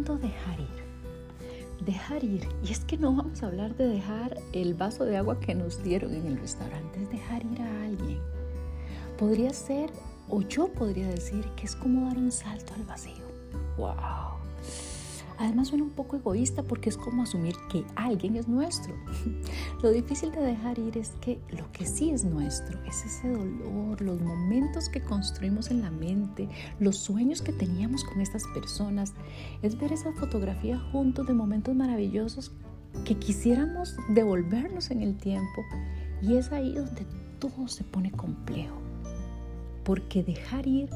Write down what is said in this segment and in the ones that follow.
¿Cuándo dejar ir? Dejar ir. Y es que no vamos a hablar de dejar el vaso de agua que nos dieron en el restaurante, es dejar ir a alguien. Podría ser, o yo podría decir, que es como dar un salto al vacío. ¡Wow! Además suena un poco egoísta porque es como asumir que alguien es nuestro. Lo difícil de dejar ir es que lo que sí es nuestro es ese dolor, los momentos que construimos en la mente, los sueños que teníamos con estas personas. Es ver esa fotografía juntos de momentos maravillosos que quisiéramos devolvernos en el tiempo. Y es ahí donde todo se pone complejo. Porque dejar ir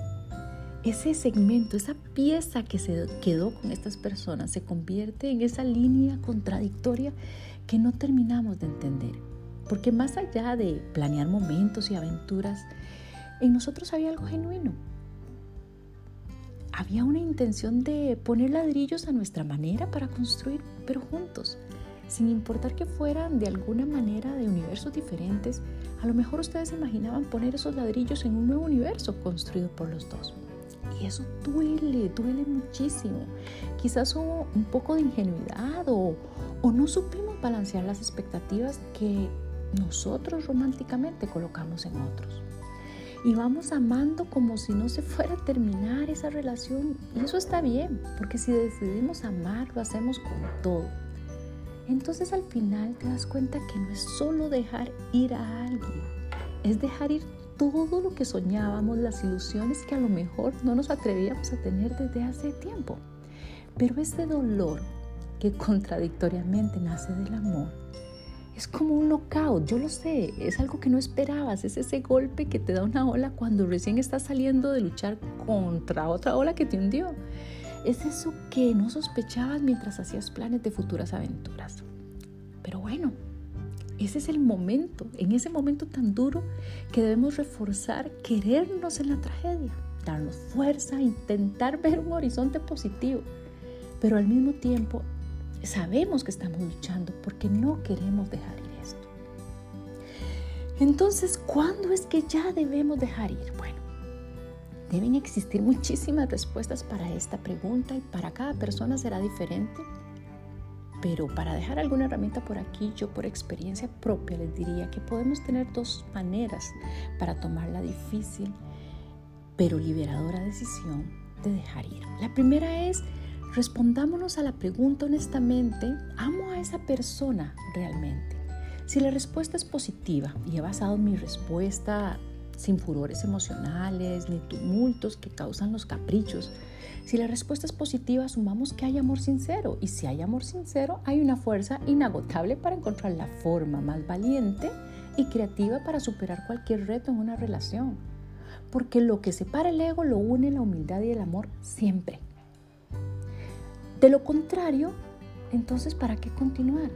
ese segmento, esa pieza que se quedó con estas personas se convierte en esa línea contradictoria que no terminamos de entender. Porque más allá de planear momentos y aventuras, en nosotros había algo genuino. Había una intención de poner ladrillos a nuestra manera para construir, pero juntos, sin importar que fueran de alguna manera de universos diferentes, a lo mejor ustedes imaginaban poner esos ladrillos en un nuevo universo construido por los dos. Y eso duele, duele muchísimo. Quizás hubo un poco de ingenuidad o, o no supimos balancear las expectativas que nosotros románticamente colocamos en otros. Y vamos amando como si no se fuera a terminar esa relación. Y eso está bien, porque si decidimos amar, lo hacemos con todo. Entonces al final te das cuenta que no es solo dejar ir a alguien, es dejar ir todo lo que soñábamos, las ilusiones que a lo mejor no nos atrevíamos a tener desde hace tiempo. Pero ese dolor que contradictoriamente nace del amor es como un knockout, yo lo sé, es algo que no esperabas, es ese golpe que te da una ola cuando recién estás saliendo de luchar contra otra ola que te hundió. Es eso que no sospechabas mientras hacías planes de futuras aventuras. Pero bueno, ese es el momento, en ese momento tan duro que debemos reforzar, querernos en la tragedia, darnos fuerza, intentar ver un horizonte positivo, pero al mismo tiempo sabemos que estamos luchando porque no queremos dejar ir esto. Entonces, ¿cuándo es que ya debemos dejar ir? Bueno, deben existir muchísimas respuestas para esta pregunta y para cada persona será diferente pero para dejar alguna herramienta por aquí, yo por experiencia propia les diría que podemos tener dos maneras para tomar la difícil pero liberadora decisión de dejar ir. La primera es respondámonos a la pregunta honestamente, ¿amo a esa persona realmente? Si la respuesta es positiva y he basado mi respuesta sin furores emocionales ni tumultos que causan los caprichos. Si la respuesta es positiva, asumamos que hay amor sincero y si hay amor sincero, hay una fuerza inagotable para encontrar la forma más valiente y creativa para superar cualquier reto en una relación. Porque lo que separa el ego lo une la humildad y el amor siempre. De lo contrario, entonces, ¿para qué continuar?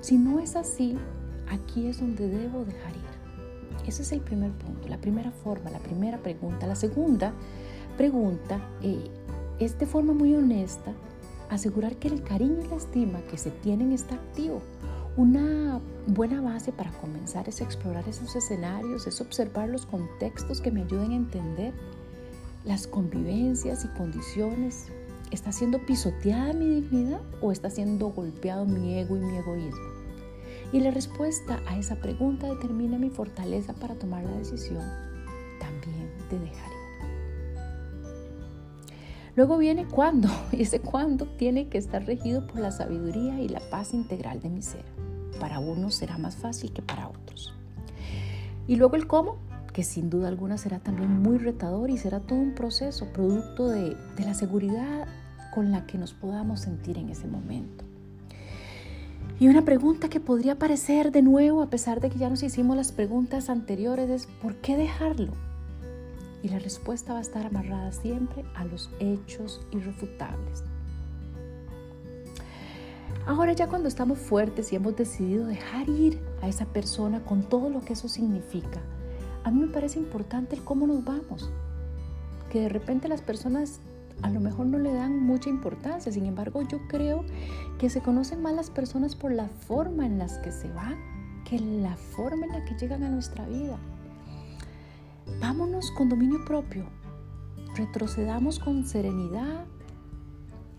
Si no es así, aquí es donde debo dejar ir. Ese es el primer punto, la primera forma, la primera pregunta. La segunda pregunta eh, es de forma muy honesta asegurar que el cariño y la estima que se tienen está activo. Una buena base para comenzar es explorar esos escenarios, es observar los contextos que me ayuden a entender las convivencias y condiciones. ¿Está siendo pisoteada mi dignidad o está siendo golpeado mi ego y mi egoísmo? Y la respuesta a esa pregunta determina mi fortaleza para tomar la decisión también de dejar ir. Luego viene cuándo, y ese cuándo tiene que estar regido por la sabiduría y la paz integral de mi ser. Para unos será más fácil que para otros. Y luego el cómo, que sin duda alguna será también muy retador y será todo un proceso, producto de, de la seguridad con la que nos podamos sentir en ese momento. Y una pregunta que podría aparecer de nuevo a pesar de que ya nos hicimos las preguntas anteriores es ¿por qué dejarlo? Y la respuesta va a estar amarrada siempre a los hechos irrefutables. Ahora ya cuando estamos fuertes y hemos decidido dejar ir a esa persona con todo lo que eso significa, a mí me parece importante el cómo nos vamos. Que de repente las personas a lo mejor no le dan mucha importancia. Sin embargo, yo creo que se conocen más las personas por la forma en las que se van que la forma en la que llegan a nuestra vida. Vámonos con dominio propio. Retrocedamos con serenidad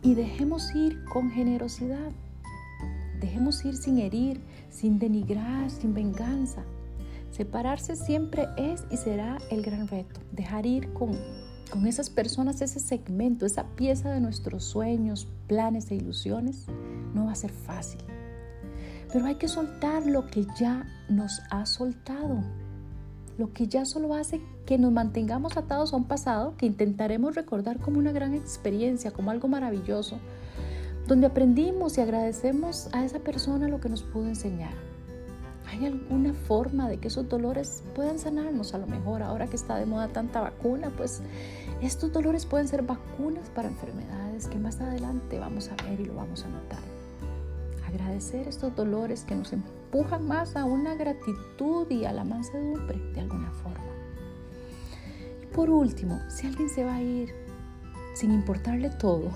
y dejemos ir con generosidad. Dejemos ir sin herir, sin denigrar, sin venganza. Separarse siempre es y será el gran reto. Dejar ir con, con esas personas, ese segmento, esa pieza de nuestros sueños, planes e ilusiones, no va a ser fácil. Pero hay que soltar lo que ya nos ha soltado lo que ya solo hace que nos mantengamos atados a un pasado que intentaremos recordar como una gran experiencia, como algo maravilloso, donde aprendimos y agradecemos a esa persona lo que nos pudo enseñar. ¿Hay alguna forma de que esos dolores puedan sanarnos? A lo mejor ahora que está de moda tanta vacuna, pues estos dolores pueden ser vacunas para enfermedades que más adelante vamos a ver y lo vamos a notar agradecer estos dolores que nos empujan más a una gratitud y a la mansedumbre de alguna forma. Y por último, si alguien se va a ir sin importarle todo,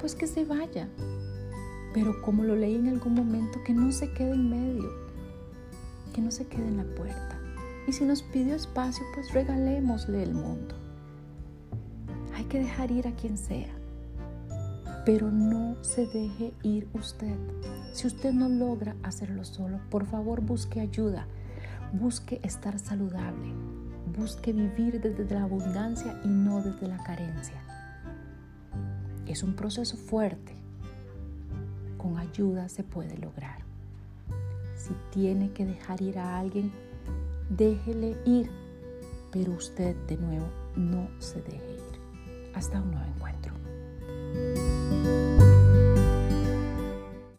pues que se vaya. Pero como lo leí en algún momento, que no se quede en medio, que no se quede en la puerta. Y si nos pidió espacio, pues regalémosle el mundo. Que dejar ir a quien sea pero no se deje ir usted. Si usted no logra hacerlo solo, por favor busque ayuda, busque estar saludable, busque vivir desde la abundancia y no desde la carencia. Es un proceso fuerte. Con ayuda se puede lograr. Si tiene que dejar ir a alguien, déjele ir, pero usted de nuevo no se deje ir. Hasta un nuevo encuentro.